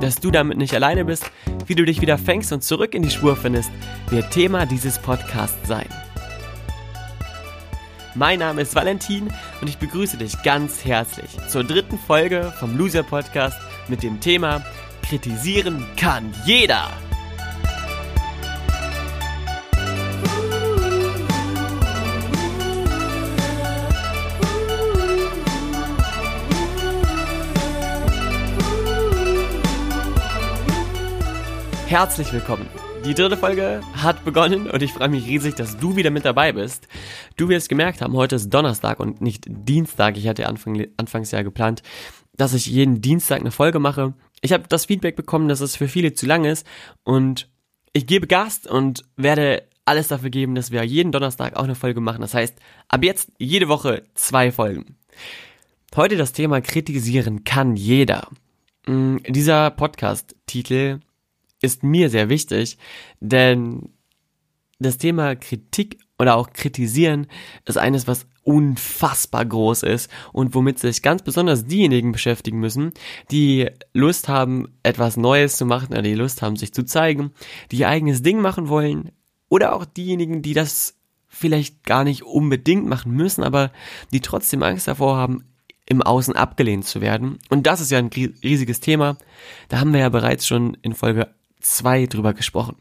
Dass du damit nicht alleine bist, wie du dich wieder fängst und zurück in die Spur findest, wird Thema dieses Podcasts sein. Mein Name ist Valentin und ich begrüße dich ganz herzlich zur dritten Folge vom Loser Podcast mit dem Thema Kritisieren kann jeder. Herzlich willkommen. Die dritte Folge hat begonnen und ich freue mich riesig, dass du wieder mit dabei bist. Du wirst gemerkt haben, heute ist Donnerstag und nicht Dienstag. Ich hatte Anfang, anfangs ja geplant, dass ich jeden Dienstag eine Folge mache. Ich habe das Feedback bekommen, dass es für viele zu lang ist und ich gebe Gas und werde alles dafür geben, dass wir jeden Donnerstag auch eine Folge machen. Das heißt, ab jetzt jede Woche zwei Folgen. Heute das Thema kritisieren kann jeder. Mm, dieser Podcast-Titel ist mir sehr wichtig, denn das Thema Kritik oder auch Kritisieren ist eines, was unfassbar groß ist und womit sich ganz besonders diejenigen beschäftigen müssen, die Lust haben, etwas Neues zu machen oder die Lust haben, sich zu zeigen, die ihr eigenes Ding machen wollen oder auch diejenigen, die das vielleicht gar nicht unbedingt machen müssen, aber die trotzdem Angst davor haben, im Außen abgelehnt zu werden. Und das ist ja ein riesiges Thema. Da haben wir ja bereits schon in Folge 2 drüber gesprochen.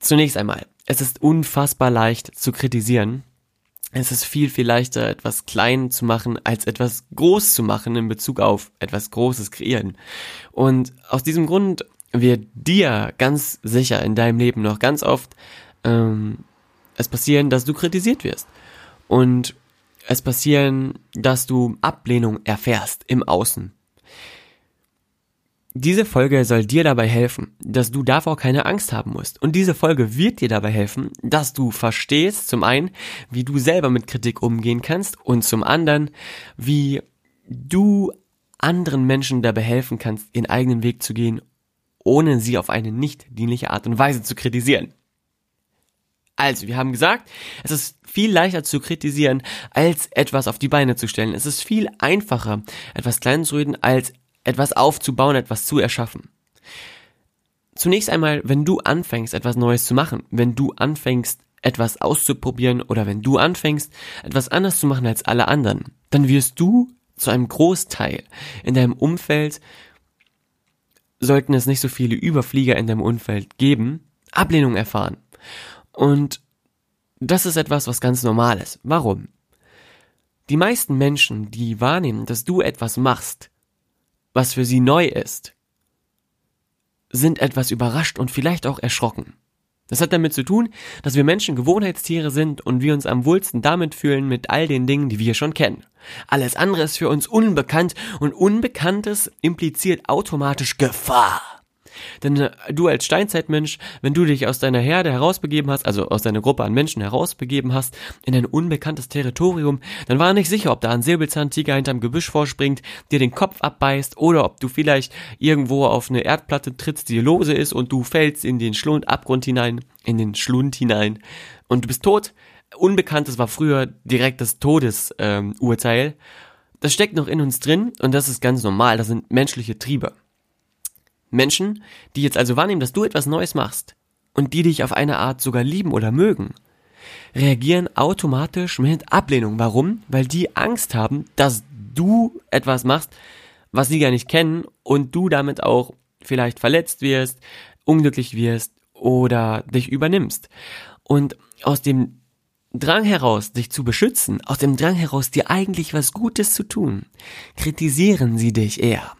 Zunächst einmal, es ist unfassbar leicht zu kritisieren. Es ist viel, viel leichter, etwas klein zu machen, als etwas groß zu machen in Bezug auf etwas Großes kreieren. Und aus diesem Grund wird dir ganz sicher in deinem Leben noch ganz oft ähm, es passieren, dass du kritisiert wirst. Und es passieren, dass du Ablehnung erfährst im Außen. Diese Folge soll dir dabei helfen, dass du davor keine Angst haben musst. Und diese Folge wird dir dabei helfen, dass du verstehst, zum einen, wie du selber mit Kritik umgehen kannst und zum anderen, wie du anderen Menschen dabei helfen kannst, ihren eigenen Weg zu gehen, ohne sie auf eine nicht dienliche Art und Weise zu kritisieren. Also, wir haben gesagt, es ist viel leichter zu kritisieren, als etwas auf die Beine zu stellen. Es ist viel einfacher, etwas klein zu reden, als etwas aufzubauen, etwas zu erschaffen. Zunächst einmal, wenn du anfängst, etwas Neues zu machen, wenn du anfängst, etwas auszuprobieren oder wenn du anfängst, etwas anders zu machen als alle anderen, dann wirst du zu einem Großteil in deinem Umfeld, sollten es nicht so viele Überflieger in deinem Umfeld geben, Ablehnung erfahren. Und das ist etwas, was ganz normal ist. Warum? Die meisten Menschen, die wahrnehmen, dass du etwas machst, was für sie neu ist, sind etwas überrascht und vielleicht auch erschrocken. Das hat damit zu tun, dass wir Menschen Gewohnheitstiere sind und wir uns am wohlsten damit fühlen mit all den Dingen, die wir schon kennen. Alles andere ist für uns unbekannt und Unbekanntes impliziert automatisch Gefahr. Denn äh, du als Steinzeitmensch, wenn du dich aus deiner Herde herausbegeben hast, also aus deiner Gruppe an Menschen herausbegeben hast, in ein unbekanntes Territorium, dann war nicht sicher, ob da ein Säbelzahntiger hinterm Gebüsch vorspringt, dir den Kopf abbeißt oder ob du vielleicht irgendwo auf eine Erdplatte trittst, die lose ist und du fällst in den Schlundabgrund hinein, in den Schlund hinein und du bist tot. Unbekanntes war früher direkt das Todesurteil. Ähm, das steckt noch in uns drin und das ist ganz normal, das sind menschliche Triebe. Menschen, die jetzt also wahrnehmen, dass du etwas Neues machst und die dich auf eine Art sogar lieben oder mögen, reagieren automatisch mit Ablehnung. Warum? Weil die Angst haben, dass du etwas machst, was sie gar nicht kennen und du damit auch vielleicht verletzt wirst, unglücklich wirst oder dich übernimmst. Und aus dem Drang heraus, dich zu beschützen, aus dem Drang heraus, dir eigentlich was Gutes zu tun, kritisieren sie dich eher.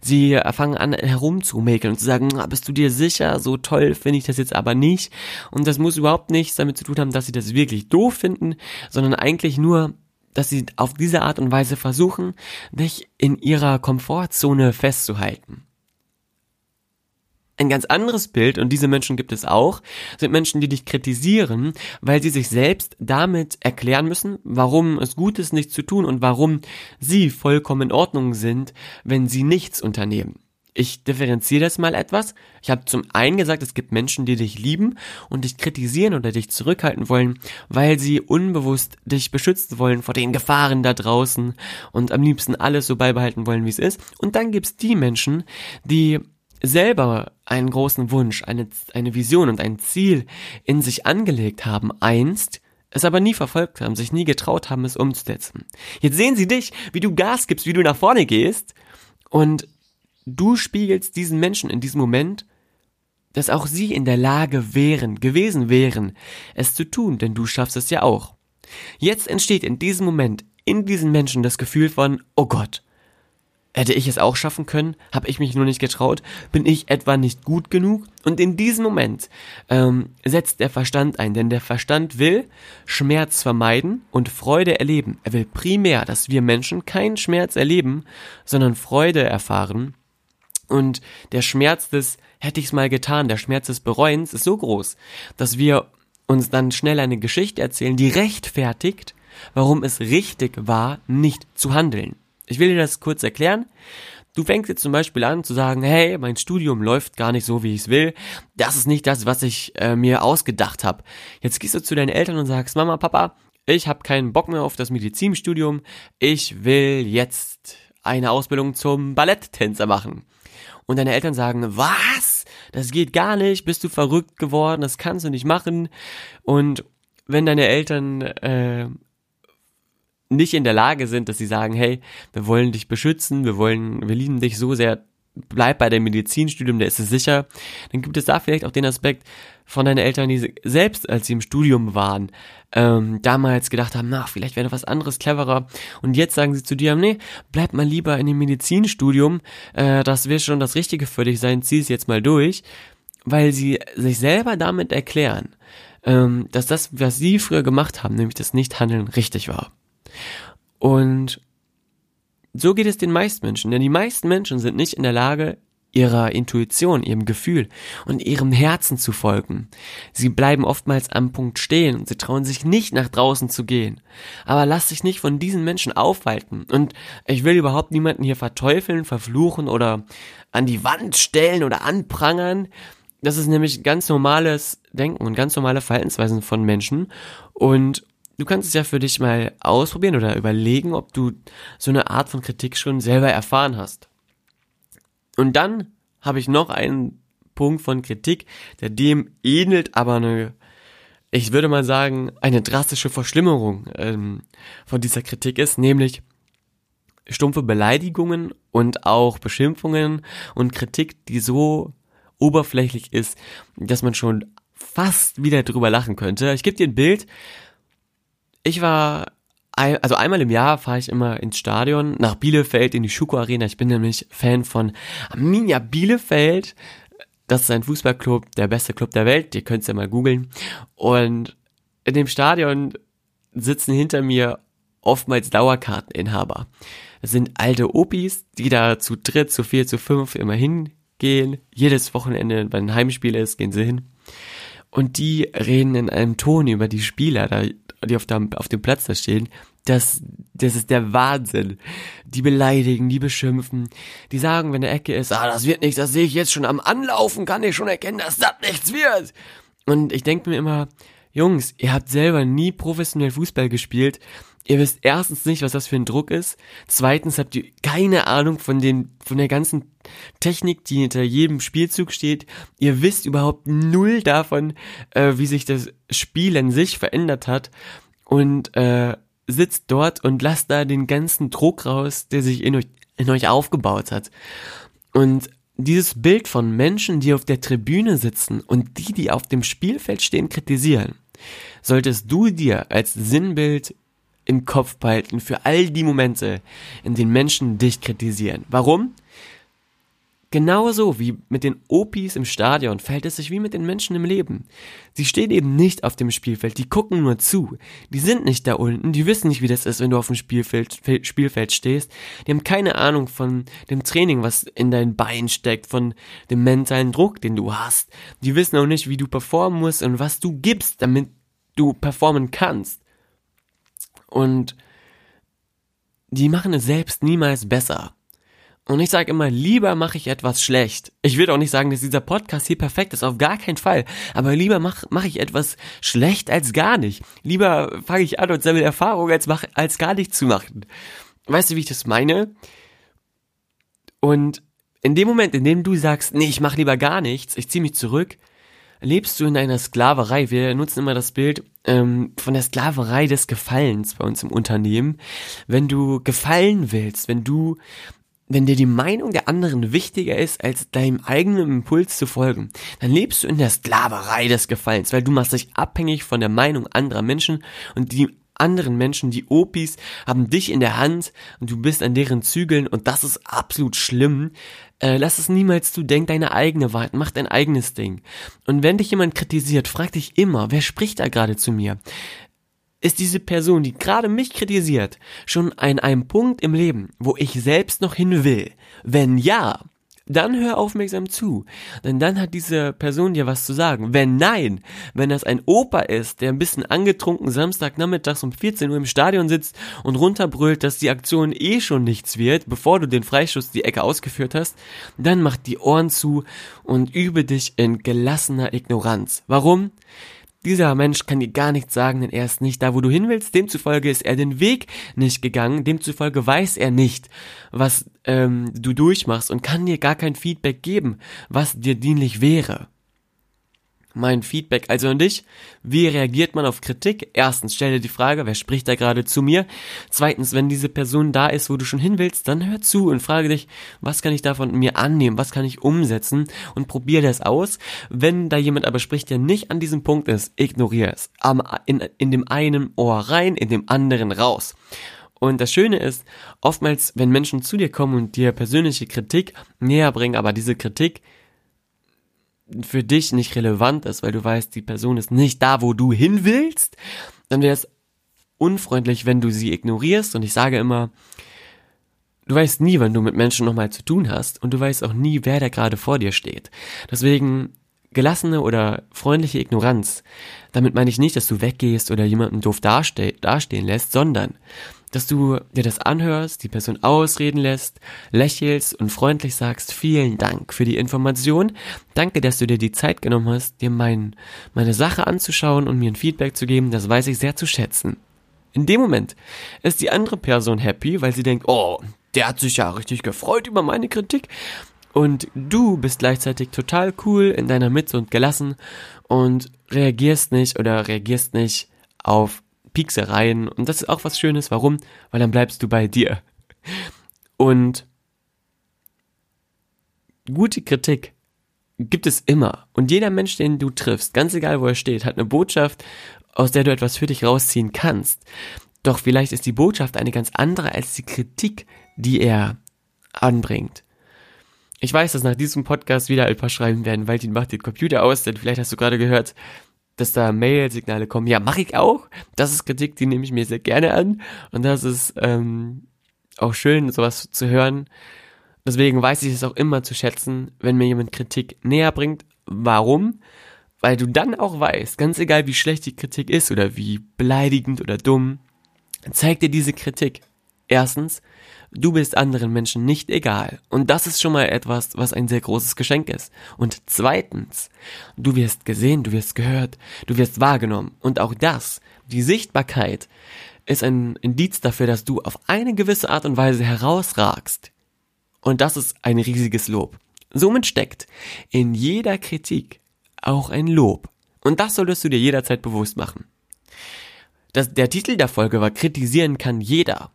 Sie fangen an herumzumäkeln und zu sagen, ah, bist du dir sicher, so toll finde ich das jetzt aber nicht. Und das muss überhaupt nichts damit zu tun haben, dass sie das wirklich doof finden, sondern eigentlich nur, dass sie auf diese Art und Weise versuchen, dich in ihrer Komfortzone festzuhalten. Ein ganz anderes Bild, und diese Menschen gibt es auch, sind Menschen, die dich kritisieren, weil sie sich selbst damit erklären müssen, warum es gut ist, nichts zu tun und warum sie vollkommen in Ordnung sind, wenn sie nichts unternehmen. Ich differenziere das mal etwas. Ich habe zum einen gesagt, es gibt Menschen, die dich lieben und dich kritisieren oder dich zurückhalten wollen, weil sie unbewusst dich beschützen wollen vor den Gefahren da draußen und am liebsten alles so beibehalten wollen, wie es ist. Und dann gibt's die Menschen, die selber einen großen Wunsch, eine, eine Vision und ein Ziel in sich angelegt haben, einst, es aber nie verfolgt haben, sich nie getraut haben, es umzusetzen. Jetzt sehen sie dich, wie du Gas gibst, wie du nach vorne gehst und du spiegelst diesen Menschen in diesem Moment, dass auch sie in der Lage wären, gewesen wären, es zu tun, denn du schaffst es ja auch. Jetzt entsteht in diesem Moment in diesen Menschen das Gefühl von, oh Gott, Hätte ich es auch schaffen können? Habe ich mich nur nicht getraut? Bin ich etwa nicht gut genug? Und in diesem Moment ähm, setzt der Verstand ein, denn der Verstand will Schmerz vermeiden und Freude erleben. Er will primär, dass wir Menschen keinen Schmerz erleben, sondern Freude erfahren. Und der Schmerz des hätte ich's mal getan, der Schmerz des Bereuens ist so groß, dass wir uns dann schnell eine Geschichte erzählen, die rechtfertigt, warum es richtig war, nicht zu handeln. Ich will dir das kurz erklären. Du fängst jetzt zum Beispiel an zu sagen, hey, mein Studium läuft gar nicht so, wie ich es will. Das ist nicht das, was ich äh, mir ausgedacht habe. Jetzt gehst du zu deinen Eltern und sagst, Mama, Papa, ich habe keinen Bock mehr auf das Medizinstudium. Ich will jetzt eine Ausbildung zum Balletttänzer machen. Und deine Eltern sagen, was? Das geht gar nicht, bist du verrückt geworden, das kannst du nicht machen. Und wenn deine Eltern äh, nicht in der Lage sind, dass sie sagen, hey, wir wollen dich beschützen, wir wollen, wir lieben dich so sehr, bleib bei deinem Medizinstudium, der ist es sicher, dann gibt es da vielleicht auch den Aspekt von deinen Eltern, die selbst, als sie im Studium waren, ähm, damals gedacht haben, na, vielleicht wäre noch was anderes cleverer. Und jetzt sagen sie zu dir, nee, bleib mal lieber in dem Medizinstudium, äh, das wird schon das Richtige für dich sein, zieh es jetzt mal durch, weil sie sich selber damit erklären, ähm, dass das, was sie früher gemacht haben, nämlich das Nichthandeln, richtig war. Und so geht es den meisten Menschen, denn die meisten Menschen sind nicht in der Lage, ihrer Intuition, ihrem Gefühl und ihrem Herzen zu folgen. Sie bleiben oftmals am Punkt stehen und sie trauen sich nicht nach draußen zu gehen. Aber lass dich nicht von diesen Menschen aufhalten. Und ich will überhaupt niemanden hier verteufeln, verfluchen oder an die Wand stellen oder anprangern. Das ist nämlich ganz normales Denken und ganz normale Verhaltensweisen von Menschen. Und du kannst es ja für dich mal ausprobieren oder überlegen, ob du so eine Art von Kritik schon selber erfahren hast. Und dann habe ich noch einen Punkt von Kritik, der dem ähnelt, aber eine, ich würde mal sagen, eine drastische Verschlimmerung ähm, von dieser Kritik ist, nämlich stumpfe Beleidigungen und auch Beschimpfungen und Kritik, die so oberflächlich ist, dass man schon fast wieder drüber lachen könnte. Ich gebe dir ein Bild, ich war, also einmal im Jahr fahre ich immer ins Stadion, nach Bielefeld in die Schuko Arena. Ich bin nämlich Fan von Arminia Bielefeld. Das ist ein Fußballclub, der beste Club der Welt. Ihr könnt es ja mal googeln. Und in dem Stadion sitzen hinter mir oftmals Dauerkarteninhaber. Das sind alte Opis, die da zu dritt, zu vier, zu fünf immer hingehen. Jedes Wochenende, wenn ein Heimspiel ist, gehen sie hin. Und die reden in einem Ton über die Spieler. Da die auf, dem, auf dem Platz da stehen, das, das ist der Wahnsinn. Die beleidigen, die beschimpfen, die sagen, wenn der Ecke ist, ah, das wird nichts, das sehe ich jetzt schon am Anlaufen, kann ich schon erkennen, dass das nichts wird. Und ich denke mir immer, Jungs, ihr habt selber nie professionell Fußball gespielt. Ihr wisst erstens nicht, was das für ein Druck ist. Zweitens habt ihr keine Ahnung von den, von der ganzen Technik, die hinter jedem Spielzug steht. Ihr wisst überhaupt null davon, äh, wie sich das Spiel an sich verändert hat. Und äh, sitzt dort und lasst da den ganzen Druck raus, der sich in euch, in euch aufgebaut hat. Und dieses Bild von Menschen, die auf der Tribüne sitzen und die, die auf dem Spielfeld stehen, kritisieren, solltest du dir als Sinnbild im Kopf behalten für all die Momente, in denen Menschen dich kritisieren. Warum? Genauso wie mit den Opis im Stadion fällt es sich wie mit den Menschen im Leben. Sie stehen eben nicht auf dem Spielfeld, die gucken nur zu. Die sind nicht da unten, die wissen nicht, wie das ist, wenn du auf dem Spielfeld, Spielfeld stehst. Die haben keine Ahnung von dem Training, was in deinen Beinen steckt, von dem mentalen Druck, den du hast. Die wissen auch nicht, wie du performen musst und was du gibst, damit du performen kannst. Und die machen es selbst niemals besser. Und ich sage immer, lieber mache ich etwas schlecht. Ich will auch nicht sagen, dass dieser Podcast hier perfekt ist, auf gar keinen Fall. Aber lieber mache mach ich etwas schlecht als gar nicht. Lieber fange ich an und sammle Erfahrung, als, mach, als gar nichts zu machen. Weißt du, wie ich das meine? Und in dem Moment, in dem du sagst, nee, ich mache lieber gar nichts, ich ziehe mich zurück, lebst du in einer Sklaverei. Wir nutzen immer das Bild ähm, von der Sklaverei des Gefallens bei uns im Unternehmen. Wenn du gefallen willst, wenn du wenn dir die Meinung der anderen wichtiger ist, als deinem eigenen Impuls zu folgen, dann lebst du in der Sklaverei des Gefallens, weil du machst dich abhängig von der Meinung anderer Menschen und die anderen Menschen, die Opis, haben dich in der Hand und du bist an deren Zügeln und das ist absolut schlimm. Äh, lass es niemals zu, denk deine eigene Wahrheit, mach dein eigenes Ding. Und wenn dich jemand kritisiert, frag dich immer, wer spricht da gerade zu mir? ist diese Person, die gerade mich kritisiert, schon an einem Punkt im Leben, wo ich selbst noch hin will? Wenn ja, dann hör aufmerksam zu, denn dann hat diese Person dir was zu sagen. Wenn nein, wenn das ein Opa ist, der ein bisschen angetrunken Samstagnachmittags um 14 Uhr im Stadion sitzt und runterbrüllt, dass die Aktion eh schon nichts wird, bevor du den Freischuss die Ecke ausgeführt hast, dann mach die Ohren zu und übe dich in gelassener Ignoranz. Warum? Dieser Mensch kann dir gar nichts sagen, denn er ist nicht da, wo du hin willst. Demzufolge ist er den Weg nicht gegangen. Demzufolge weiß er nicht, was ähm, du durchmachst und kann dir gar kein Feedback geben, was dir dienlich wäre mein Feedback also an dich. Wie reagiert man auf Kritik? Erstens, stell dir die Frage, wer spricht da gerade zu mir? Zweitens, wenn diese Person da ist, wo du schon hin willst, dann hör zu und frage dich, was kann ich davon mir annehmen? Was kann ich umsetzen? Und probier das aus. Wenn da jemand aber spricht, der nicht an diesem Punkt ist, ignoriere es. Am, in, in dem einen Ohr rein, in dem anderen raus. Und das Schöne ist, oftmals, wenn Menschen zu dir kommen und dir persönliche Kritik näher bringen, aber diese Kritik für dich nicht relevant ist, weil du weißt, die Person ist nicht da, wo du hin willst, dann wäre es unfreundlich, wenn du sie ignorierst. Und ich sage immer, du weißt nie, wann du mit Menschen nochmal zu tun hast und du weißt auch nie, wer da gerade vor dir steht. Deswegen gelassene oder freundliche Ignoranz. Damit meine ich nicht, dass du weggehst oder jemanden doof daste dastehen lässt, sondern dass du dir das anhörst, die Person ausreden lässt, lächelst und freundlich sagst, vielen Dank für die Information. Danke, dass du dir die Zeit genommen hast, dir mein, meine Sache anzuschauen und mir ein Feedback zu geben. Das weiß ich sehr zu schätzen. In dem Moment ist die andere Person happy, weil sie denkt, oh, der hat sich ja richtig gefreut über meine Kritik. Und du bist gleichzeitig total cool in deiner Mitte und gelassen und reagierst nicht oder reagierst nicht auf Pieksereien. Und das ist auch was Schönes. Warum? Weil dann bleibst du bei dir. Und gute Kritik gibt es immer. Und jeder Mensch, den du triffst, ganz egal wo er steht, hat eine Botschaft, aus der du etwas für dich rausziehen kannst. Doch vielleicht ist die Botschaft eine ganz andere als die Kritik, die er anbringt. Ich weiß, dass nach diesem Podcast wieder ein paar schreiben werden, weil die macht den Computer aus, denn vielleicht hast du gerade gehört, dass da Mail-Signale kommen. Ja, mache ich auch. Das ist Kritik, die nehme ich mir sehr gerne an. Und das ist ähm, auch schön, sowas zu hören. Deswegen weiß ich es auch immer zu schätzen, wenn mir jemand Kritik näher bringt. Warum? Weil du dann auch weißt, ganz egal wie schlecht die Kritik ist oder wie beleidigend oder dumm, zeigt dir diese Kritik. Erstens, Du bist anderen Menschen nicht egal. Und das ist schon mal etwas, was ein sehr großes Geschenk ist. Und zweitens, du wirst gesehen, du wirst gehört, du wirst wahrgenommen. Und auch das, die Sichtbarkeit, ist ein Indiz dafür, dass du auf eine gewisse Art und Weise herausragst. Und das ist ein riesiges Lob. Somit steckt in jeder Kritik auch ein Lob. Und das solltest du dir jederzeit bewusst machen. Das, der Titel der Folge war Kritisieren kann jeder.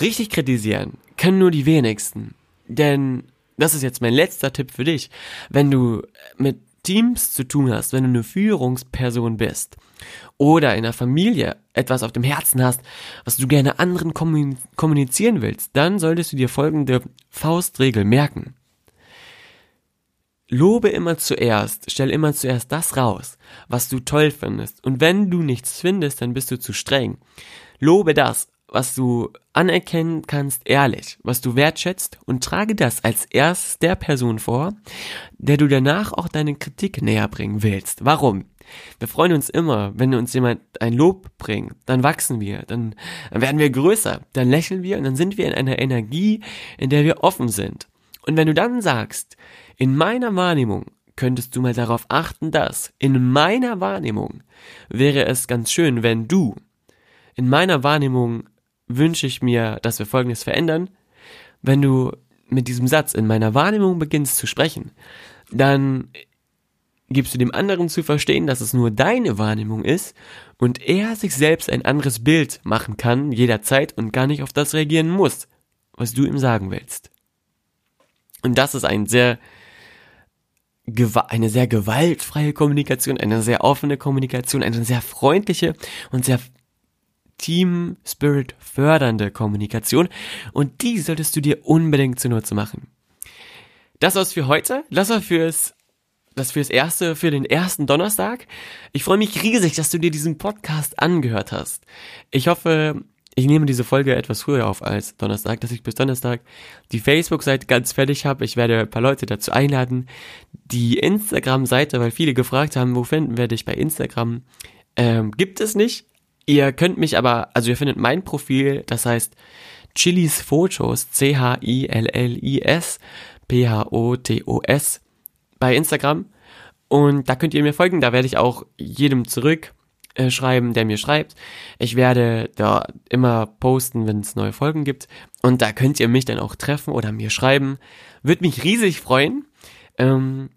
Richtig kritisieren können nur die wenigsten. Denn das ist jetzt mein letzter Tipp für dich. Wenn du mit Teams zu tun hast, wenn du eine Führungsperson bist oder in der Familie etwas auf dem Herzen hast, was du gerne anderen kommunizieren willst, dann solltest du dir folgende Faustregel merken. lobe immer zuerst, stell immer zuerst das raus, was du toll findest. Und wenn du nichts findest, dann bist du zu streng. Lobe das, was du anerkennen kannst, ehrlich, was du wertschätzt und trage das als erstes der Person vor, der du danach auch deine Kritik näher bringen willst. Warum? Wir freuen uns immer, wenn uns jemand ein Lob bringt, dann wachsen wir, dann, dann werden wir größer, dann lächeln wir und dann sind wir in einer Energie, in der wir offen sind. Und wenn du dann sagst, in meiner Wahrnehmung könntest du mal darauf achten, dass in meiner Wahrnehmung wäre es ganz schön, wenn du in meiner Wahrnehmung wünsche ich mir, dass wir Folgendes verändern. Wenn du mit diesem Satz in meiner Wahrnehmung beginnst zu sprechen, dann gibst du dem anderen zu verstehen, dass es nur deine Wahrnehmung ist und er sich selbst ein anderes Bild machen kann jederzeit und gar nicht auf das reagieren muss, was du ihm sagen willst. Und das ist ein sehr eine sehr gewaltfreie Kommunikation, eine sehr offene Kommunikation, eine sehr freundliche und sehr Team Spirit fördernde Kommunikation und die solltest du dir unbedingt zunutze machen. Das war's für heute. Das war fürs das fürs erste, für den ersten Donnerstag. Ich freue mich riesig, dass du dir diesen Podcast angehört hast. Ich hoffe, ich nehme diese Folge etwas früher auf als Donnerstag, dass ich bis Donnerstag die Facebook-Seite ganz fertig habe. Ich werde ein paar Leute dazu einladen. Die Instagram-Seite, weil viele gefragt haben, wo finden wir dich bei Instagram, ähm, gibt es nicht. Ihr könnt mich aber, also ihr findet mein Profil, das heißt Chilis Fotos, C-H-I-L-L-I-S, P-H-O-T-O-S bei Instagram. Und da könnt ihr mir folgen, da werde ich auch jedem zurück äh, schreiben, der mir schreibt. Ich werde da immer posten, wenn es neue Folgen gibt. Und da könnt ihr mich dann auch treffen oder mir schreiben. Würde mich riesig freuen. Ähm,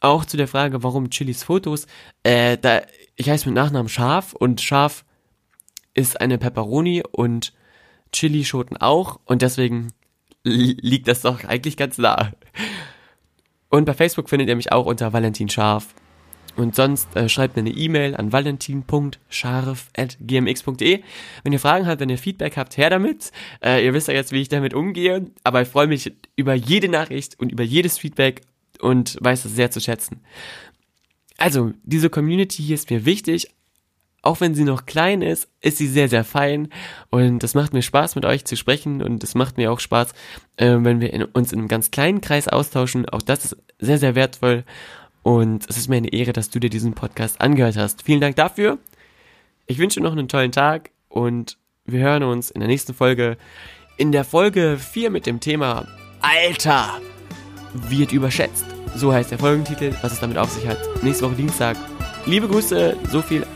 auch zu der Frage, warum Chilis Fotos. Äh, da, ich heiße mit Nachnamen Schaf und Schaf ist eine Pepperoni und Chili-Schoten auch und deswegen liegt das doch eigentlich ganz nah. Und bei Facebook findet ihr mich auch unter Valentin Scharf. Und sonst äh, schreibt mir eine E-Mail an valentin.scharf.gmx.de. Wenn ihr Fragen habt, wenn ihr Feedback habt, her damit. Äh, ihr wisst ja jetzt, wie ich damit umgehe. Aber ich freue mich über jede Nachricht und über jedes Feedback und weiß das sehr zu schätzen. Also, diese Community hier ist mir wichtig, auch wenn sie noch klein ist, ist sie sehr, sehr fein und es macht mir Spaß, mit euch zu sprechen und es macht mir auch Spaß, äh, wenn wir in, uns in einem ganz kleinen Kreis austauschen. Auch das ist sehr, sehr wertvoll und es ist mir eine Ehre, dass du dir diesen Podcast angehört hast. Vielen Dank dafür. Ich wünsche noch einen tollen Tag und wir hören uns in der nächsten Folge. In der Folge 4 mit dem Thema Alter wird überschätzt. So heißt der Folgentitel, was es damit auf sich hat. Nächste Woche Dienstag. Liebe Grüße, so viel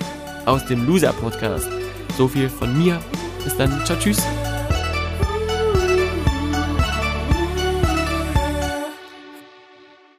aus dem Loser Podcast. So viel von mir. Bis dann. Ciao, tschüss.